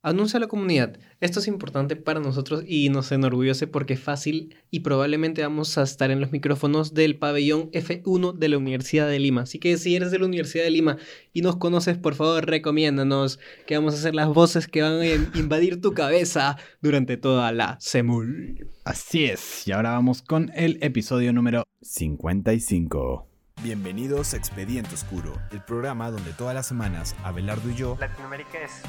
Anuncia a la comunidad. Esto es importante para nosotros y nos enorgullece porque es fácil y probablemente vamos a estar en los micrófonos del pabellón F1 de la Universidad de Lima. Así que si eres de la Universidad de Lima y nos conoces, por favor, recomiéndanos que vamos a hacer las voces que van a invadir tu cabeza durante toda la semul. Así es, y ahora vamos con el episodio número 55. Bienvenidos a Expediente Oscuro, el programa donde todas las semanas Abelardo y yo Latinoamérica es.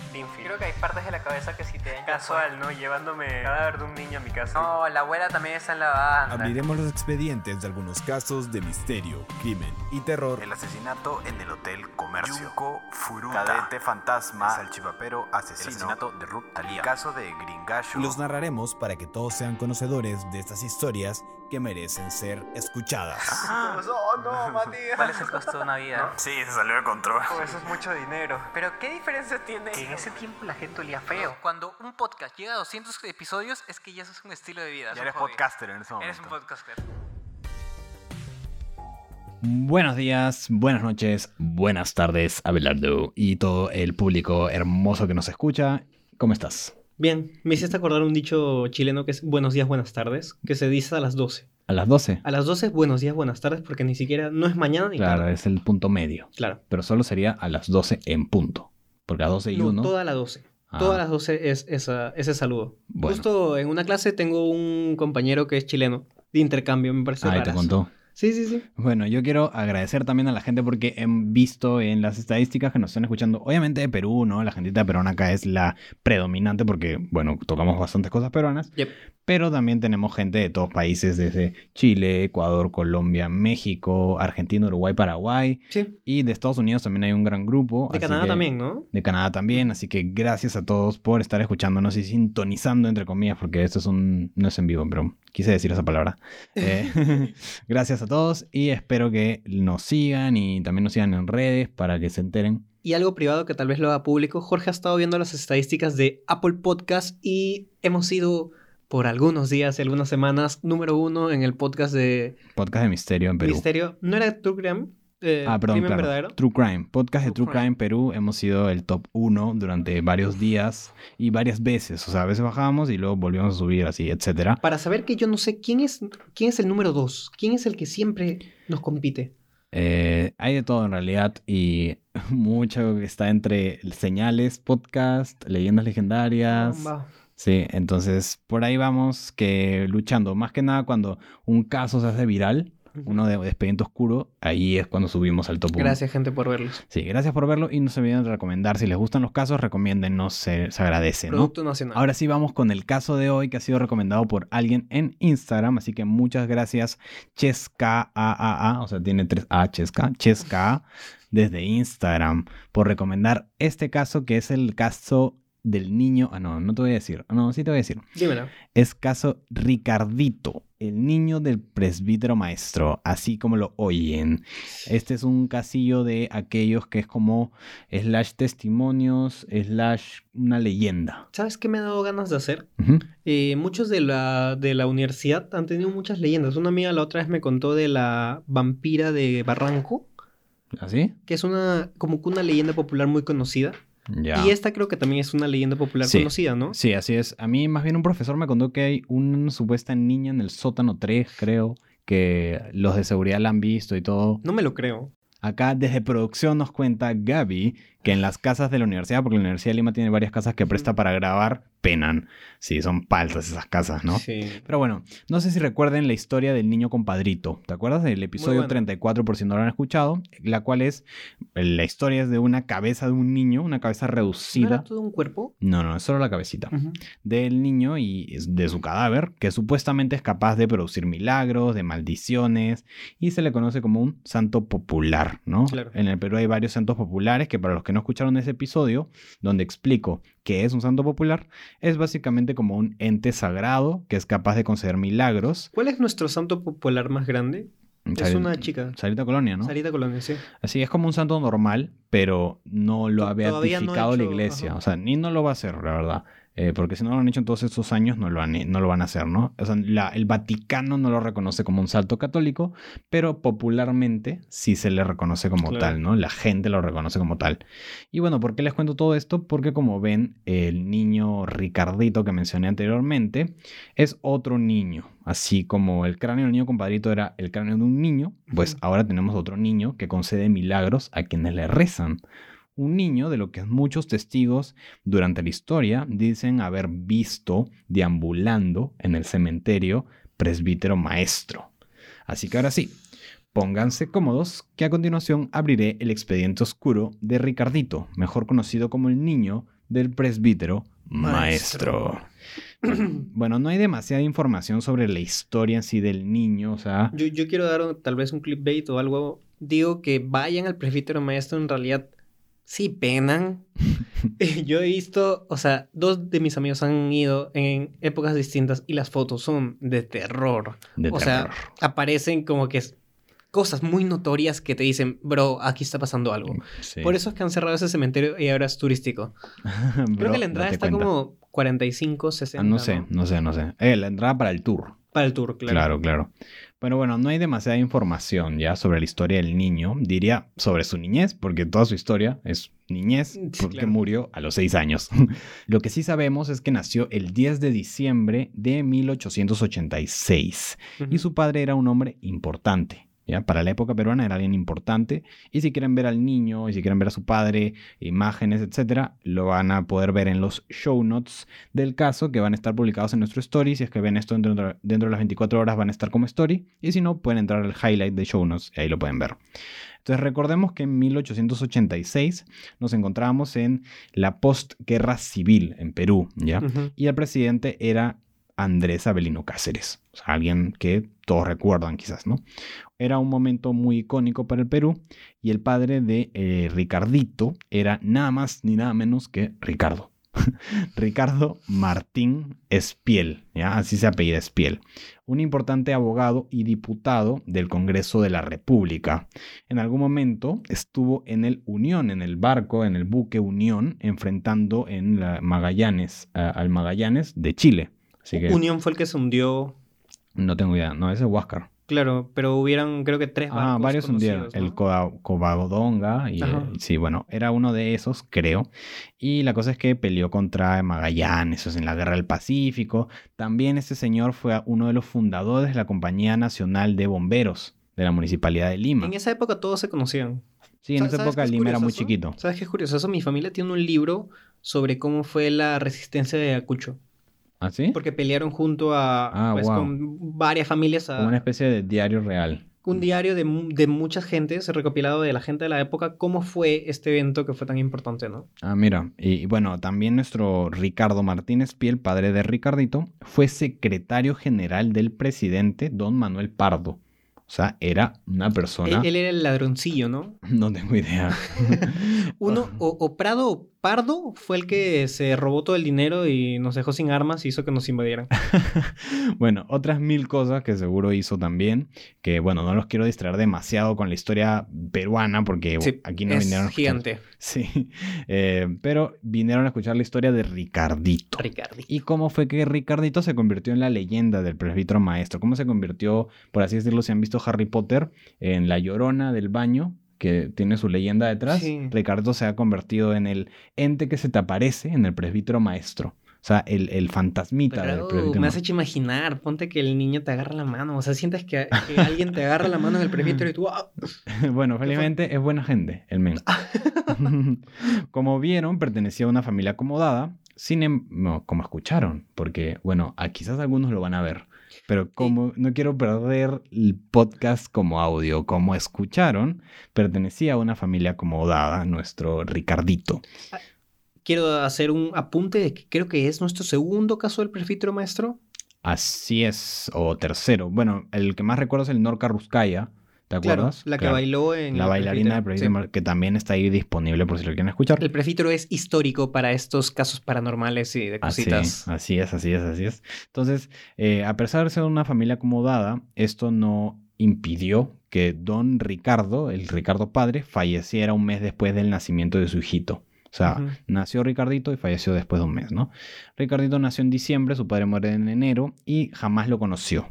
Creo que hay partes de la cabeza que si te casual, ¿no? Llevándome el cadáver de un niño a mi casa. No, la abuela también está en la banda. abriremos los expedientes de algunos casos de misterio, crimen y terror. El asesinato en el Hotel Comercio. Yunko Furuta. Cadete fantasma. El salchipapero asesino. El asesinato de Ruth Talía. El caso de Gringallo. Los narraremos para que todos sean conocedores de estas historias que merecen ser escuchadas. Oh, no, Matías. ¿Cuál es el costo de una vida? Sí, se salió de control. Oh, eso es mucho dinero. Pero ¿qué diferencia tiene? Que en ese tiempo la gente olía feo. Cuando un podcast llega a 200 episodios es que ya eso es un estilo de vida. Ya eres podcaster en ese momento. Eres un podcaster. Buenos días, buenas noches, buenas tardes, Abelardo y todo el público hermoso que nos escucha. ¿Cómo estás? Bien, me hiciste acordar un dicho chileno que es buenos días, buenas tardes, que se dice a las 12. ¿A las 12? A las 12, buenos días, buenas tardes, porque ni siquiera no es mañana ni Claro, tarde. es el punto medio. Claro. Pero solo sería a las 12 en punto. Porque a 12 y No, 1. toda la 12. Ah. Todas las 12 es esa, ese saludo. Bueno. Justo en una clase tengo un compañero que es chileno de intercambio, me parece Ahí te contó. Sí, sí, sí. Bueno, yo quiero agradecer también a la gente porque he visto en las estadísticas que nos están escuchando, obviamente de Perú, ¿no? La gentita peruana acá es la predominante porque, bueno, tocamos bastantes cosas peruanas, Yep. Pero también tenemos gente de todos países, desde Chile, Ecuador, Colombia, México, Argentina, Uruguay, Paraguay, Sí. y de Estados Unidos también hay un gran grupo. De Canadá que- también, ¿no? De Canadá también, así que gracias a todos por estar escuchándonos y sintonizando, entre comillas, porque esto es un... no es en vivo, pero quise decir esa palabra. Eh, gracias a todos y espero que nos sigan y también nos sigan en redes para que se enteren. Y algo privado que tal vez lo haga público. Jorge ha estado viendo las estadísticas de Apple Podcast y hemos sido por algunos días y algunas semanas número uno en el podcast de Podcast de Misterio en Perú. Misterio. ¿No era True Crime? Eh, Ah, perdón, Crimen claro. verdadero. True Crime. Podcast de True True Crime. Perú hemos sido el top 1 durante varios días y varias veces. O sea, a veces bajábamos y luego volvíamos a subir así, etcétera. Para saber que yo no sé quién es, quién es el número dos. ¿Quién es el que siempre nos compite? Eh, hay de todo en realidad y mucho que está entre señales, podcast, leyendas legendarias. Va. Sí, entonces por ahí vamos que luchando. Más que nada cuando un caso se hace viral, uno de, de expediente oscuro, ahí es cuando subimos al top 1. Gracias, gente, por verlos. Sí, gracias por verlo y no se olviden de recomendar. Si les gustan los casos, recomiéndennos, se, se agradece, ¿no? Producto nacional. Ahora sí vamos con el caso de hoy que ha sido recomendado por alguien en Instagram, así que muchas gracias Cheska AAA, o sea, tiene tres A Cheska, Cheska A, desde Instagram por recomendar este caso que es el caso del niño, ah no, no te voy a decir, no, sí te voy a decir. Dímelo. Es caso Ricardito, el niño del presbítero maestro, así como lo oyen. Este es un casillo de aquellos que es como slash testimonios, slash una leyenda. ¿Sabes qué me ha dado ganas de hacer? Eh, muchos de la, de la universidad han tenido muchas leyendas. Una amiga la otra vez me contó de la vampira de Barranco, ¿Así? que es una como que una leyenda popular muy conocida. Ya. Y esta creo que también es una leyenda popular Sí. conocida, ¿no? Sí, así es. A mí más bien un profesor me contó que hay una supuesta niña en el sótano 3, creo, que los de seguridad la han visto y todo. No me lo creo. Acá desde producción nos cuenta Gaby que en las casas de la universidad, porque la Universidad de Lima tiene varias casas que presta para grabar, penan. Sí, son paltas esas casas, ¿no? Sí. Pero bueno, no sé si recuerden la historia del niño compadrito. ¿Te acuerdas del episodio buena. 34 por si no lo han escuchado? La cual es, la historia es de una cabeza de un niño, una cabeza ¿No reducida. era todo un cuerpo? No, no, es solo la cabecita del niño y de su cadáver, que supuestamente es capaz de producir milagros, de maldiciones, y se le conoce como un santo popular, ¿no? Claro. En el Perú hay varios santos populares que para los que no escucharon ese episodio, donde explico qué es un santo popular, es básicamente como un ente sagrado que es capaz de conceder milagros. ¿Cuál es nuestro santo popular más grande? Es una chica. Sarita Colonia, ¿no? Sarita Colonia, sí. Así es como un santo normal, pero no lo ha no beatificado la iglesia. ajá. O sea, ni no lo va a hacer, la verdad. Eh, porque si no lo han hecho en todos estos años, no lo, han- no lo van a hacer, ¿no? O sea, la- el Vaticano no lo reconoce como un salto católico, pero popularmente sí se le reconoce como Claro. tal, ¿no? La gente lo reconoce como tal. Y bueno, ¿por qué les cuento todo esto? Porque como ven, el niño Ricardito que mencioné anteriormente es otro niño. Así como el cráneo del niño compadrito era el cráneo de un niño, pues ahora tenemos otro niño que concede milagros a quienes le rezan. Un niño de lo que muchos testigos durante la historia dicen haber visto deambulando en el cementerio presbítero maestro. Así que ahora sí, pónganse cómodos que a continuación abriré el expediente oscuro de Ricardito, mejor conocido como el niño del presbítero maestro. Bueno, no hay demasiada información sobre la historia en sí del niño, o sea, Yo, yo quiero dar tal vez un clickbait o algo. Digo que vayan al presbítero maestro, en realidad sí penan. yo he visto, o sea, dos de mis amigos han ido en épocas distintas y las fotos son de terror. de o sea, terror. aparecen como que cosas muy notorias que te dicen, bro, aquí está pasando algo. Sí. Por eso es que han cerrado ese cementerio y ahora es turístico. Creo que la entrada está cuenta. como 45, Ah, 60. no sé, no sé, no sé. Eh, la entrada para el tour. Para el tour, claro. Claro, claro. Pero bueno, no hay demasiada información ya sobre la historia del niño. Diría sobre su niñez, porque toda su historia es niñez, Sí, porque claro. murió a los seis años. Lo que sí sabemos es que nació el 10 de diciembre de 1886 Ujú. y su padre era un hombre importante. ¿Ya? Para la época peruana era alguien importante. Y si quieren ver al niño, y si quieren ver a su padre, imágenes, etcétera, lo van a poder ver en los show notes del caso que van a estar publicados en nuestro story. Si es que ven esto dentro, de- dentro de las 24 horas, van a estar como story. Y si no, pueden entrar al highlight de show notes y ahí lo pueden ver. Entonces recordemos que en 1886 nos encontrábamos en la postguerra civil en Perú, ¿ya? Y el presidente era Andrés Avelino Cáceres, alguien que todos recuerdan quizás, ¿no? Era un momento muy icónico para el Perú y el padre de eh, Ricardito era nada más ni nada menos que Ricardo. Ricardo Martín Espiel, ¿ya? así se apellida Espiel, un importante abogado y diputado del Congreso de la República. En algún momento estuvo en el Unión, en el barco, en el buque Unión, enfrentando en la Magallanes, al Magallanes de Chile. Así que Unión fue el que se hundió. no tengo idea, no, ese es Huáscar. Claro, pero hubieran creo que tres barcos Ah, varios hundieron. ¿no? El Covadonga, y, sí, bueno, era uno de esos, creo. Y la cosa es que peleó contra Magallanes, o sea, en la Guerra del Pacífico. También este señor fue uno de los fundadores de la Compañía Nacional de Bomberos de la Municipalidad de Lima. En esa época todos se conocían. Sí, en Sa- esa ¿sabes época es Lima era muy chiquito. ¿Sabes qué es curioso? Eso, mi familia tiene un libro sobre cómo fue la resistencia de Ayacucho. ¿Ah, sí? Porque pelearon junto a Ah, pues, wow. con varias familias a Como una especie de diario real. un diario de, de muchas gentes, recopilado de la gente de la época, cómo fue este evento que fue tan importante, ¿no? Ah, mira, y, bueno, también nuestro Ricardo Martínez Piel, padre de Ricardito, fue secretario general del presidente don Manuel Pardo. O sea, era una persona... Él, él era el ladroncillo, ¿no? No tengo idea. Uno, o, o Prado o Pardo fue el que se robó todo el dinero y nos dejó sin armas y hizo que nos invadieran. bueno, otras mil cosas que seguro hizo también, que bueno, no los quiero distraer demasiado con la historia peruana porque Sí, aquí no es vinieron a gigante. Sí, eh, pero vinieron a escuchar la historia de Ricardito. Ricardi. ¿Y cómo fue que Ricardito se convirtió en la leyenda del presbítero maestro? ¿Cómo se convirtió, por así decirlo, si han visto Harry Potter, en la llorona del baño, que tiene su leyenda detrás? Sí. Ricardo se ha convertido en el ente que se te aparece en el presbítero maestro. O sea, el, el fantasmita del presbítero me has hecho imaginar, ponte que el niño te agarra la mano, o sea, sientes que, que alguien te agarra la mano en el presbítero y tú, ¡ah! bueno, felizmente es buena gente, el men. como vieron, pertenecía a una familia acomodada. Sin em- no, como escucharon, porque, bueno, a quizás algunos lo van a ver. Pero como no quiero perder el podcast como audio, como escucharon, pertenecía a una familia acomodada, nuestro Ricardito. quiero hacer un apunte de que creo que es nuestro segundo caso del presbítero maestro. Así es, o tercero. Bueno, el que más recuerdo es el Norca Ruskaya, ¿te acuerdas? Claro, la que Claro. bailó en La bailarina presbítero, presbítero, que también está ahí disponible por si lo quieren escuchar. El presbítero es histórico para estos casos paranormales y de cositas. así es, así es, así es. Entonces, eh, a pesar de ser una familia acomodada, esto no impidió que don Ricardo, el Ricardo padre, falleciera un mes después del nacimiento de su hijito. O sea, nació Ricardito y falleció después de un mes, ¿no? Ricardito nació en diciembre, su padre muere en enero y jamás lo conoció.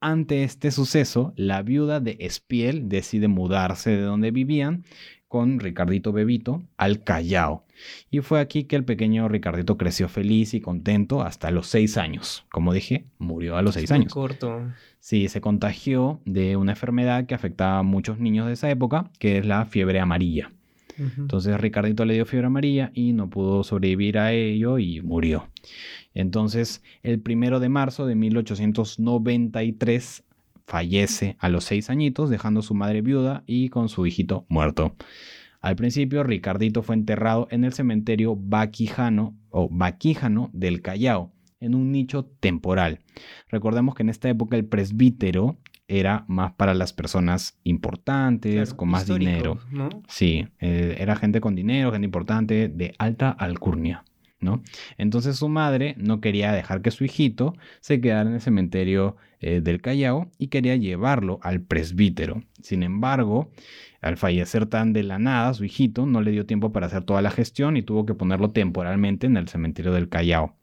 Ante este suceso, la viuda de Espiel decide mudarse de donde vivían con Ricardito Bebito al Callao. Y fue aquí que el pequeño Ricardito creció feliz y contento hasta los seis años. Como dije, murió a los seis Muy años. corto. Sí, se contagió de una enfermedad que afectaba a muchos niños de esa época, que es la fiebre amarilla. Entonces Ricardito le dio fiebre amarilla y no pudo sobrevivir a ello y murió. Entonces, el primero de marzo de 1893 fallece a los seis añitos, dejando su madre viuda y con su hijito muerto. Al principio, Ricardito fue enterrado en el cementerio Vaquijano o Vaquíjano del Callao, en un nicho temporal. Recordemos que en esta época el presbítero era más para las personas importantes, Claro, con más dinero. ¿no? Sí, eh, era gente con dinero, gente importante, de alta alcurnia, ¿no? Entonces su madre no quería dejar que su hijito se quedara en el cementerio eh, del Callao y quería llevarlo al presbítero. Sin embargo, al fallecer tan de la nada, su hijito no le dio tiempo para hacer toda la gestión y tuvo que ponerlo temporalmente en el cementerio del Callao.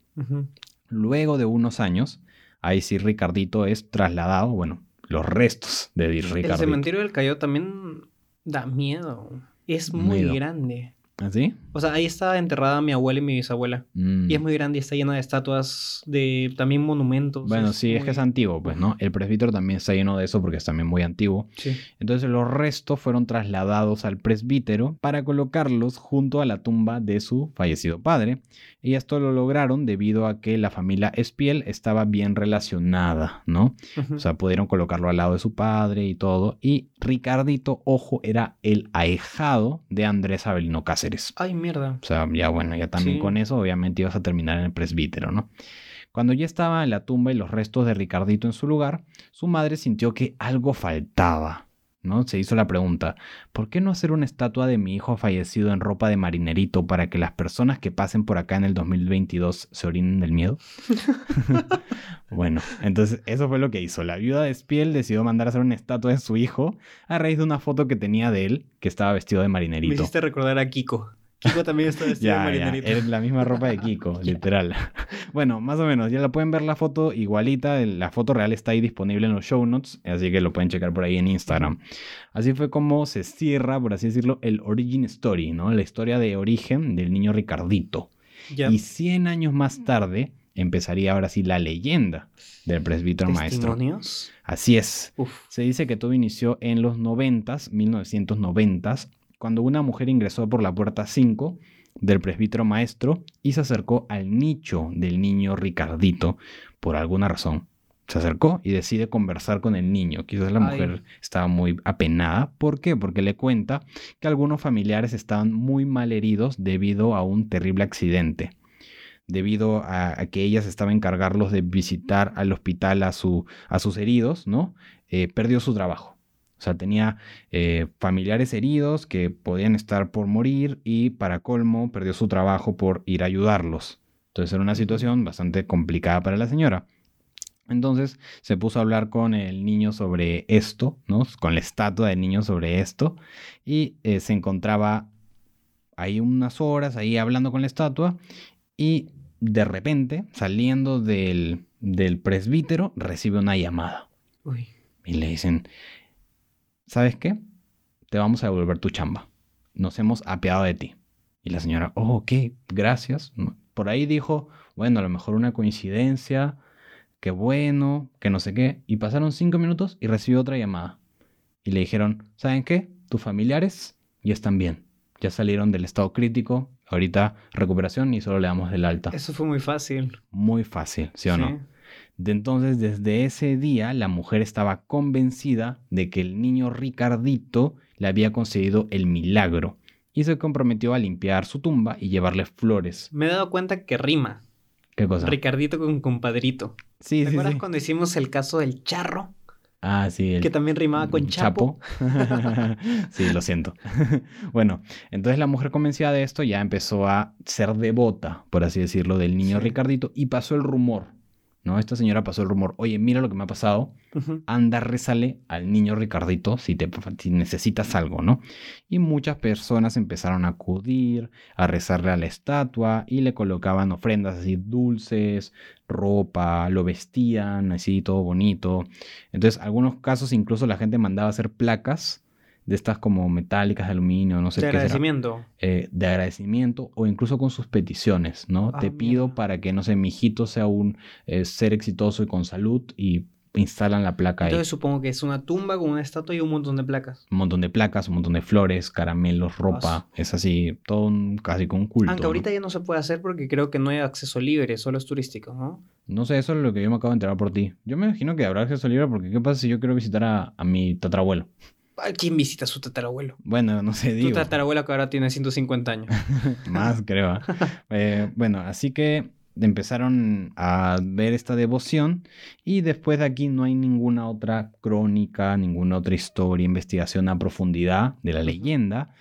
Luego de unos años, ahí sí Ricardito es trasladado, bueno, los restos de Ricardito. El cementerio del Callao también da miedo. Es muy Miedo. grande. ¿Así? O sea, ahí está enterrada mi abuela y mi bisabuela. Mm. Y es muy grande y está llena de estatuas, de también monumentos. Bueno, sí, es que es antiguo, pues, ¿no? El presbítero también está lleno de eso porque es también muy antiguo. Sí. Entonces los restos fueron trasladados al presbítero para colocarlos junto a la tumba de su fallecido padre. Y esto lo lograron debido a que la familia Espiel estaba bien relacionada, ¿no? O sea, pudieron colocarlo al lado de su padre y todo. Y Ricardito, ojo, era el ahijado de Andrés Avelino Cáceres. Ay, mierda. O sea, ya bueno, ya también Sí. con eso obviamente ibas a terminar en el presbítero, ¿no? Cuando ya estaba en la tumba y los restos de Ricardito en su lugar, su madre sintió que algo faltaba, ¿no? Se hizo la pregunta, ¿por qué no hacer una estatua de mi hijo fallecido en ropa de marinerito para que las personas que pasen por acá en el 2022 se orinen del miedo? bueno, entonces eso fue lo que hizo. La viuda de Spiel decidió mandar a hacer una estatua de su hijo a raíz de una foto que tenía de él que estaba vestido de Me marinerito. hiciste recordar a Kiko. Kiko también está vestido de Ya, ya, marinerito. es la misma ropa de Kiko, literal. Bueno, más o menos, ya la pueden ver la foto igualita, la foto real está ahí disponible en los show notes, así que lo pueden checar por ahí en Instagram. Así fue como se cierra, por así decirlo, el origin story, ¿no? La historia de origen del niño Ricardito. Ya. Y 100 años más tarde empezaría ahora sí la leyenda del presbítero maestro. ¿Testimonios? Así es. Uf. Se dice que todo inició en los 90s, 1990s, cuando una mujer ingresó por la puerta 5 del presbítero maestro y se acercó al nicho del niño Ricardito por alguna razón. Se acercó y decide conversar con el niño. Quizás la Ay. mujer estaba muy apenada. ¿Por qué? Porque le cuenta que algunos familiares estaban muy mal heridos debido a un terrible accidente. Debido a, a que ella se estaba encargarlos de visitar al hospital a, su, a sus heridos, ¿no? Eh, perdió su trabajo. O sea, tenía eh, familiares heridos que podían estar por morir y para colmo perdió su trabajo por ir a ayudarlos. Entonces era una situación bastante complicada para la señora. Entonces se puso a hablar con el niño sobre esto, ¿no? Con la estatua del niño sobre esto. Y eh, se encontraba ahí unas horas, ahí hablando con la estatua. Y de repente, saliendo del, del presbítero, recibe una llamada. Uy. Y le dicen, ¿sabes qué? Te vamos a devolver tu chamba. Nos hemos apeado de ti. Y la señora, oh, ok, gracias. Por ahí dijo, bueno, a lo mejor una coincidencia, qué bueno, que no sé qué. Y pasaron cinco minutos y recibió otra llamada. Y le dijeron, ¿saben qué? Tus familiares ya están bien. Ya salieron del estado crítico. Ahorita recuperación y solo le damos del alta. Eso fue muy fácil. Muy fácil, ¿sí o no? De entonces, desde ese día, la mujer estaba convencida de que el niño Ricardito le había concedido el milagro y se comprometió a limpiar su tumba y llevarle flores. Me he dado cuenta que rima. ¿Qué cosa? Ricardito con compadrito. sí, ¿Te sí, acuerdas sí. cuando hicimos el caso del charro? Ah, sí. el Que también rimaba con chapo. sí, lo siento. bueno, entonces la mujer convencida de esto ya empezó a ser devota, por así decirlo, del niño Sí. Ricardito y pasó el rumor, ¿no? Esta señora pasó el rumor, oye, mira lo que me ha pasado, anda, rezale al niño Ricardito si, te, si necesitas algo, ¿no? Y muchas personas empezaron a acudir, a rezarle a la estatua y le colocaban ofrendas así dulces, ropa, lo vestían así todo bonito. Entonces, algunos casos incluso la gente mandaba hacer placas de estas como metálicas de aluminio, no sé De qué será, agradecimiento. eh, de agradecimiento o incluso con sus peticiones, ¿no? Ah, Te pido mira. para que, no sé, mi hijito sea un eh, ser exitoso y con salud y instalan la placa ahí. Entonces supongo que es una tumba con una estatua y un montón de placas. Un montón de placas, un montón de flores, caramelos, ropa. Es así, todo un, casi como un culto. Aunque ¿no? ahorita ya no se puede hacer porque creo que no hay acceso libre, solo es turístico, ¿no? No sé, eso es lo que yo me acabo de enterar por ti. Yo me imagino que habrá acceso libre porque ¿qué pasa si yo quiero visitar a, a mi tatarabuelo? ¿A ¿Quién visita a su tatarabuelo? Bueno, no sé, Tu digo. tatarabuelo que ahora tiene 150 años. Más, creo. ¿ah? Eh, bueno, así que empezaron a ver esta devoción y después de aquí no hay ninguna otra crónica, ninguna otra historia, investigación a profundidad de la leyenda,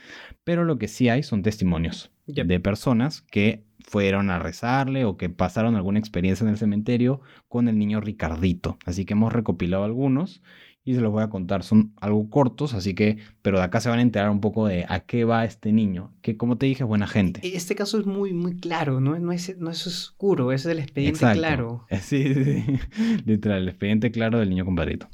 pero lo que sí hay son testimonios Yep. de personas que fueron a rezarle o que pasaron alguna experiencia en el cementerio con el niño Ricardito. Así que hemos recopilado algunos y se los voy a contar. Son algo cortos, así que, pero de acá se van a enterar un poco de a qué va este niño, que como te dije es buena gente. Este caso es muy, muy claro, ¿no? No es, no es oscuro, es el expediente Exacto. claro. Sí, sí, sí. Literal, el expediente claro del niño compadrito.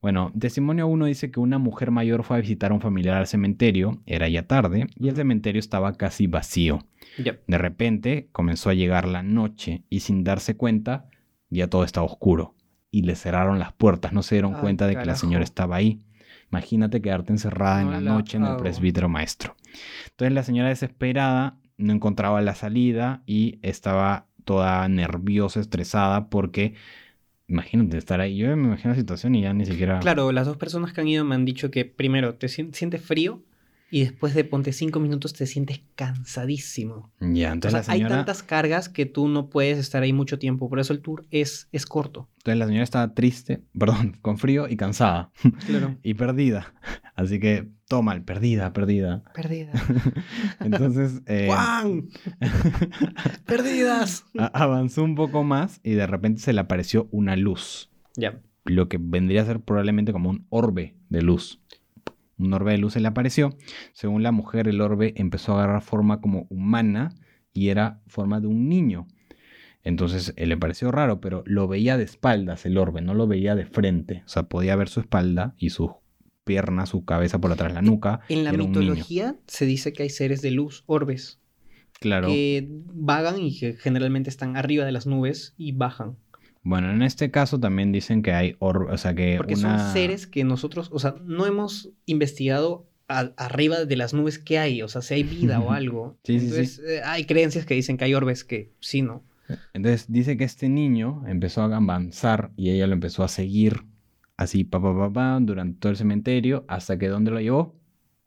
Bueno, testimonio 1 dice que una mujer mayor fue a visitar a un familiar al cementerio, era ya tarde, y el cementerio estaba casi vacío. De repente comenzó a llegar la noche y sin darse cuenta ya todo estaba oscuro y le cerraron las puertas, no se dieron cuenta de que la señora estaba ahí. Imagínate quedarte encerrada en la No la noche en el presbítero maestro. Entonces la señora desesperada no encontraba la salida y estaba toda nerviosa, estresada porque imagínate estar ahí. Yo me imagino la situación y ya ni siquiera... Claro, las dos personas que han ido me han dicho que primero te sien- sientes frío y después de ponte cinco minutos te sientes cansadísimo. Ya, O entonces sea, la señora... hay tantas cargas que tú no puedes estar ahí mucho tiempo, por eso el tour es, es corto. Entonces la señora estaba triste, perdón, con frío y cansada. Claro. y perdida. Así que todo mal, perdida, perdida. Perdida. Entonces eh. ¡Perdidas! avanzó un poco más y de repente se le apareció una luz. Ya. Lo que vendría a ser probablemente como un orbe de luz. Un orbe de luz se le apareció. Según la mujer, el orbe empezó a agarrar forma como humana y era forma de un niño. Entonces eh, le pareció raro, pero lo veía de espaldas el orbe, no lo veía de frente. O sea, podía ver su espalda y sus piernas, su cabeza por atrás, la nuca. En la mitología se dice que hay seres de luz, orbes, Claro. que vagan y que generalmente están arriba de las nubes y bajan. Bueno, en este caso también dicen que hay orbe, o sea que Porque una... son seres que nosotros, o sea, no hemos investigado a- arriba de las nubes qué hay, o sea, si hay vida o algo. Sí, sí, sí. Entonces, eh, hay creencias que dicen que hay orbes que sí, ¿no? Entonces dice que este niño empezó a avanzar y ella lo empezó a seguir así, pa, pa, pa, pa, durante todo el cementerio, hasta que ¿dónde lo llevó?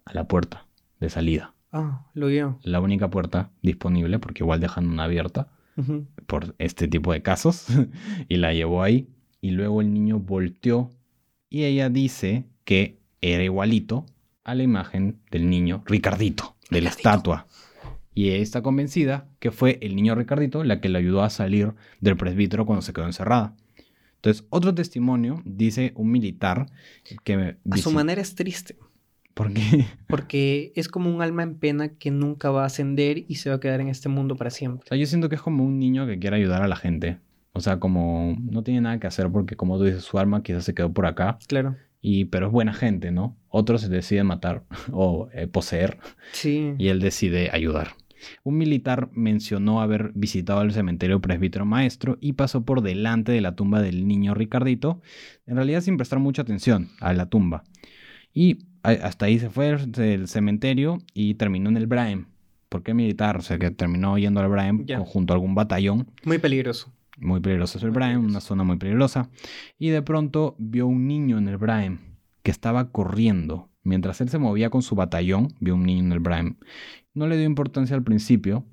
A la puerta de salida. Ah, lo vio. La única puerta disponible, porque igual dejan una abierta Por este tipo de casos, y la llevó ahí. Y luego el niño volteó y ella dice que era igualito a la imagen del niño Ricardito, de la Ricardito. estatua. Y ella está convencida que fue el niño Ricardito la que le ayudó a salir del presbítero cuando se quedó encerrada. Entonces, otro testimonio dice un militar que... A dice- su manera es triste, ¿Por qué? porque es como un alma en pena que nunca va a ascender y se va a quedar en este mundo para siempre. O sea, yo siento que es como un niño que quiere ayudar a la gente. O sea, como no tiene nada que hacer porque como tú dices, su alma quizás se quedó por acá. Claro. Y, pero es buena gente, ¿no? Otros se deciden matar o eh, poseer Sí. y él decide ayudar. Un militar mencionó haber visitado el cementerio presbítero maestro y pasó por delante de la tumba del niño Ricardito, en realidad sin prestar mucha atención a la tumba. Y hasta ahí se fue del cementerio y terminó en el Braem. ¿Por qué militar? O sea, que terminó yendo al Braem Ya. junto a algún batallón. Muy peligroso. Muy peligroso es el Braem, una zona muy peligrosa. Y de pronto vio un niño en el Braem que estaba corriendo. Mientras él se movía con su batallón, vio un niño en el Braem. No le dio importancia al principio,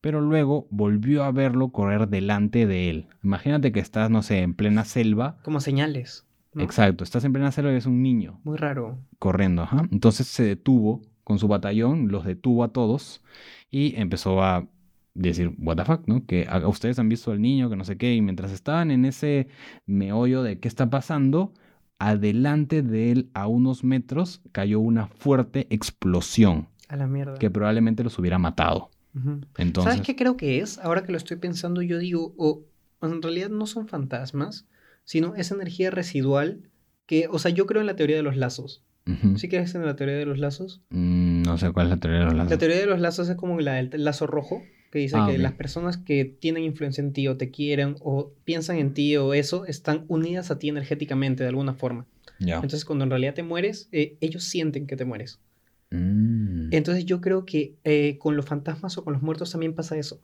pero luego volvió a verlo correr delante de él. Imagínate que estás, no sé, en plena selva. Como señales. ¿No? Exacto, estás en plena selva y es un niño Muy raro. corriendo. ajá. Entonces se detuvo con su batallón, los detuvo a todos y empezó a decir, what the fuck, ¿no? Que a, a ustedes han visto al niño, que no sé qué, y mientras estaban en ese meollo de qué está pasando, adelante de él a unos metros cayó una fuerte explosión A la mierda. que probablemente los hubiera matado. Entonces, ¿Sabes qué creo que es? Ahora que lo estoy pensando, yo digo, o en realidad no son fantasmas, sino esa energía residual que, o sea, yo creo en la teoría de los lazos. ujú. ¿Sí crees en la teoría de los lazos? Mm, no sé cuál es la teoría de los lazos. La teoría de los lazos es como la del lazo rojo, que dice Ah, que las personas que tienen influencia en ti o te quieren o piensan en ti o eso están unidas a ti energéticamente de alguna forma. Ya. Entonces, cuando en realidad te mueres, eh, ellos sienten que te mueres. Mm, Entonces, yo creo que eh, con los fantasmas o con los muertos también pasa eso.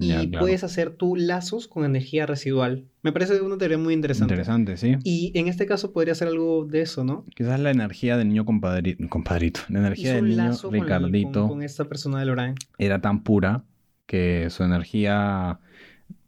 Y ya, claro. puedes hacer tú lazos con energía residual. Me parece una teoría muy interesante. Interesante, sí. Y en este caso podría ser algo de eso, ¿no? Quizás la energía del niño compadrito, compadrito la energía del niño con Ricardito con, con esta persona de Lorraine. era tan pura que su energía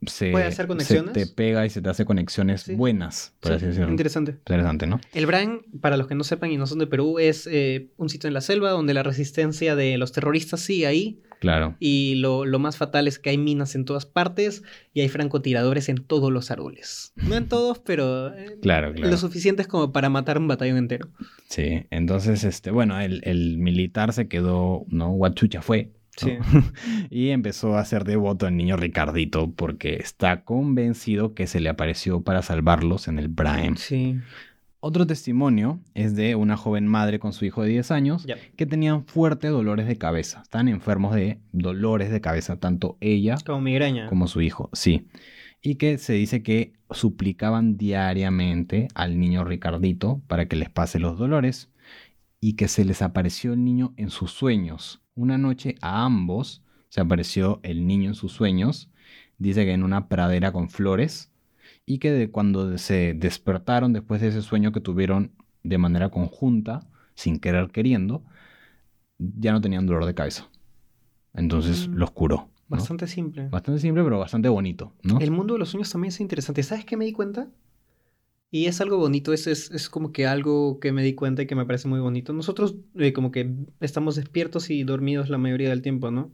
se, Puede hacer se conexiones. te pega y se te hace conexiones Sí. buenas, por Sí, así decirlo. Interesante. Interesante, ¿no? El Brain, para los que no sepan y no son de Perú, es eh, un sitio en la selva donde la resistencia de los terroristas sigue ahí. Claro. Y lo, lo más fatal es que hay minas en todas partes y hay francotiradores en todos los árboles. No en todos, pero eh, Claro, claro. lo suficientes como para matar un batallón entero. Sí, entonces, este, bueno, el, el militar se quedó, ¿no? Guachucha fue. ¿no? Sí. y empezó a ser devoto al niño Ricardito porque está convencido que se le apareció para salvarlos en el Prime. Sí. Otro testimonio es de una joven madre con su hijo de 10 años que tenían fuertes dolores de cabeza. Están enfermos de dolores de cabeza, tanto ella Como migraña. como su hijo, sí. Y que se dice que suplicaban diariamente al niño Ricardito para que les pase los dolores y que se les apareció el niño en sus sueños. Una noche a ambos se apareció el niño en sus sueños, dice que en una pradera con flores y que de cuando se despertaron después de ese sueño que tuvieron de manera conjunta, sin querer queriendo, ya no tenían dolor de cabeza. Entonces Mm. los curó. ¿no? Bastante simple. Bastante simple, pero bastante bonito, ¿no? El mundo de los sueños también es interesante. ¿Sabes qué me di cuenta? Y es algo bonito, es, es, es como que algo que me di cuenta y que me parece muy bonito. Nosotros eh, como que estamos despiertos y dormidos la mayoría del tiempo, ¿no?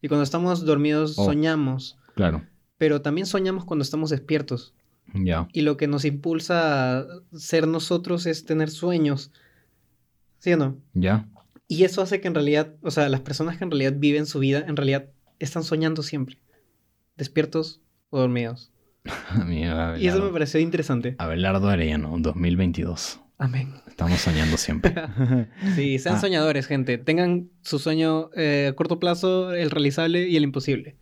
Y cuando estamos dormidos Oh. soñamos, Claro, pero también soñamos cuando estamos despiertos. Ya. Y lo que nos impulsa a ser nosotros es tener sueños. ¿Sí o no? Ya. Y eso hace que en realidad, o sea, las personas que en realidad viven su vida, en realidad están soñando siempre. Despiertos o dormidos. Y eso me pareció interesante. Abelardo Arellano, 2022. Amén. Estamos soñando siempre. Sí, sean Ah. soñadores, gente. Tengan su sueño eh, a corto plazo, el realizable y el imposible.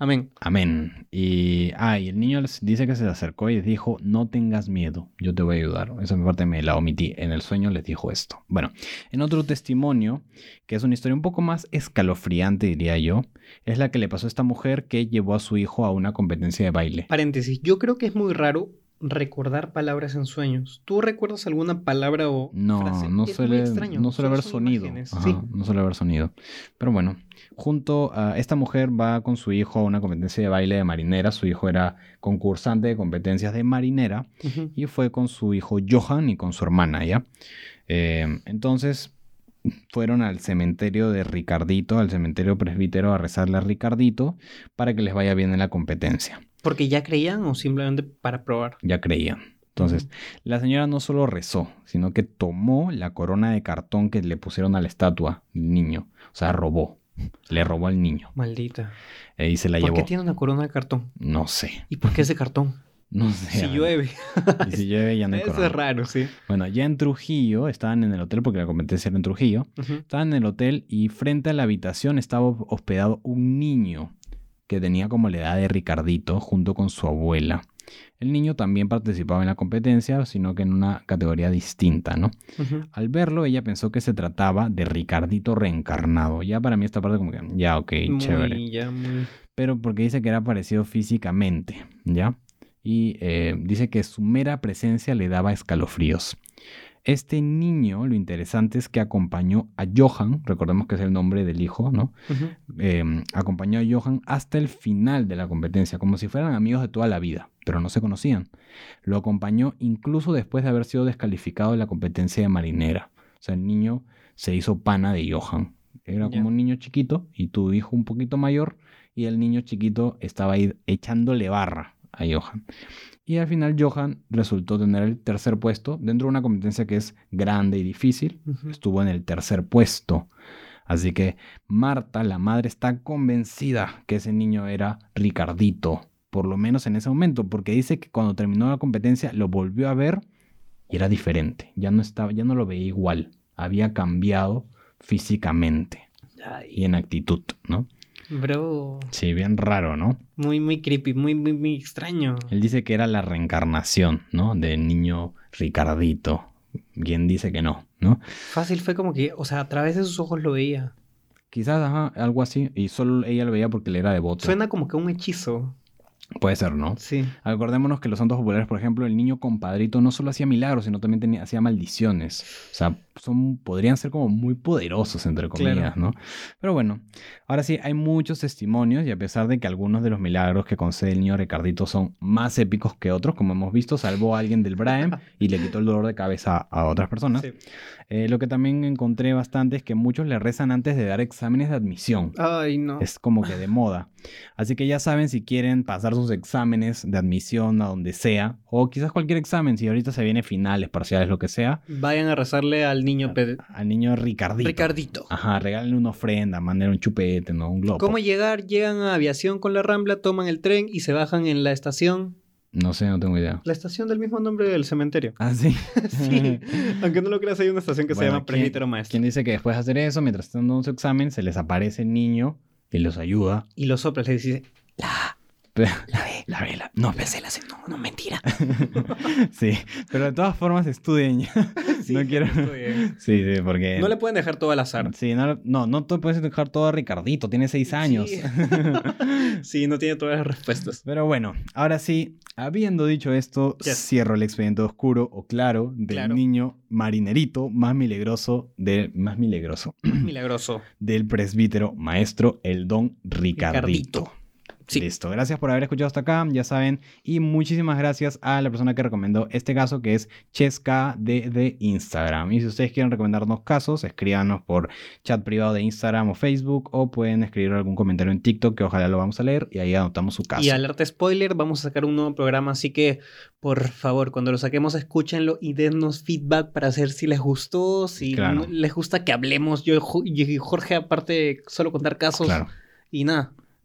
Amén. Amén. Y, ah, y el niño les dice que se le acercó y les dijo, no tengas miedo, yo te voy a ayudar. Esa parte me la omití. En el sueño les dijo esto. Bueno, en otro testimonio, que es una historia un poco más escalofriante, diría yo, es la que le pasó a esta mujer que llevó a su hijo a una competencia de baile. Paréntesis. Yo creo que es muy raro recordar palabras en sueños. ¿Tú recuerdas alguna palabra o No, frase? no Es suele, extraño. no suele haber son sonido. Ajá, Sí. No suele haber sonido. Pero bueno, junto a esta mujer va con su hijo a una competencia de baile de marinera. Su hijo era concursante de competencias de marinera y fue con su hijo Johan y con su hermana, ¿ya? Eh, entonces fueron al cementerio de Ricardito, al cementerio presbítero, a rezarle a Ricardito para que les vaya bien en la competencia. ¿Porque ya creían o simplemente para probar? Ya creían. Entonces, la señora no solo rezó, sino que tomó la corona de cartón que le pusieron a la estatua del niño. O sea, robó. Le robó al niño. Maldita. eh, y se la ¿Por llevó. qué tiene una corona de cartón? No sé. ¿Y por qué es de cartón? No sé. Si llueve. Y si llueve ya no hay Eso corona. es raro, sí. Bueno, ya en Trujillo, estaban en el hotel porque la competencia era en Trujillo. Estaban en el hotel y frente a la habitación estaba hospedado un niño que tenía como la edad de Ricardito junto con su abuela. El niño también participaba en la competencia, sino que en una categoría distinta, ¿no? Al verlo, ella pensó que se trataba de Ricardito reencarnado. Ya para mí esta parte como que, ya, ok, Muy, chévere. ya, muy... Pero porque dice que era parecido físicamente, ¿ya? Y eh, dice que su mera presencia le daba escalofríos. Este niño, lo interesante es que acompañó a Johan, recordemos que es el nombre del hijo, ¿no? Eh, acompañó a Johan hasta el final de la competencia, como si fueran amigos de toda la vida, pero no se conocían. Lo acompañó incluso después de haber sido descalificado de la competencia de marinera. O sea, el niño se hizo pana de Johan. Era como un niño chiquito y tu hijo un poquito mayor y el niño chiquito estaba ahí echándole barra a Johan. Y al final Johan resultó tener el tercer puesto dentro de una competencia que es grande y difícil. Estuvo en el tercer puesto. Así que Marta, la madre, está convencida que ese niño era Ricardito. Por lo menos en ese momento. Porque dice que cuando terminó la competencia lo volvió a ver y era diferente. Ya no, estaba, ya no lo veía igual. Había cambiado físicamente y en actitud, ¿no? Bro, Sí, bien raro, ¿no? muy, muy creepy, muy, muy, muy extraño. Él dice que era la reencarnación, ¿no? Del niño Ricardito. Quien dice que no, ¿no? Fácil fue como que, o sea, a través de sus ojos lo veía. Quizás ajá, algo así. Y solo ella lo veía porque le era devoto. Suena como que un hechizo. Puede ser, ¿no? Sí. Acordémonos que los santos populares, por ejemplo, el niño compadrito no solo hacía milagros, sino también tenía, hacía maldiciones. O sea, son, podrían ser como muy poderosos, entre comillas, Claro. ¿no? Pero bueno, ahora sí, hay muchos testimonios y a pesar de que algunos de los milagros que concede el niño Ricardito son más épicos que otros, como hemos visto, salvó a alguien del Braem y le quitó el dolor de cabeza a otras personas. Sí. Eh, lo que también encontré bastante es que muchos le rezan antes de dar exámenes de admisión. Ay, no. Es como que de moda. Así que ya saben si quieren pasar sus exámenes de admisión a donde sea, o quizás cualquier examen, si ahorita se viene finales, parciales, lo que sea, Vayan a rezarle al niño al niño Ricardito. Ricardito. Ajá, regálenle una ofrenda, manden un chupete, ¿no? Un globo. ¿Cómo llegar? Llegan a aviación con la Rambla, toman el tren y se bajan en la estación. No sé, no tengo idea. La estación del mismo nombre del cementerio. Ah, sí. sí. Aunque no lo creas, hay una estación que se llama ¿quién- Presbítero Maestro. ¿Quién dice que después de hacer eso, mientras están dando su examen, se les aparece el niño y los ayuda? Y los soplas le dice, La ve, la vela. No, pensé la no, no, mentira. sí, pero de todas formas estudien. no quiero. Sí, sí, porque. No le pueden dejar todo al azar. Sí, no, no, no te puedes dejar todo a Ricardito, tiene seis años. Sí. Sí, no tiene todas las respuestas. Pero bueno, ahora sí, habiendo dicho esto, Yes. cierro el expediente oscuro o claro del Claro. niño marinerito más milagroso del más milagroso Milagroso. del presbítero maestro el don Ricardito. Ricardito. Sí. Listo, gracias por haber escuchado hasta acá, ya saben, y muchísimas gracias a la persona que recomendó este caso, que es Chesca de, de Instagram. Y si ustedes quieren recomendarnos casos, escríbanos por chat privado de Instagram o Facebook, o pueden escribir algún comentario en TikTok, que ojalá lo vamos a leer, y ahí anotamos su caso. Y alerta spoiler, vamos a sacar un nuevo programa, así que por favor, cuando lo saquemos, escúchenlo y dennos feedback para saber si les gustó, si Claro. les gusta que hablemos. Yo y Jorge, aparte solo contar casos Claro. y nada,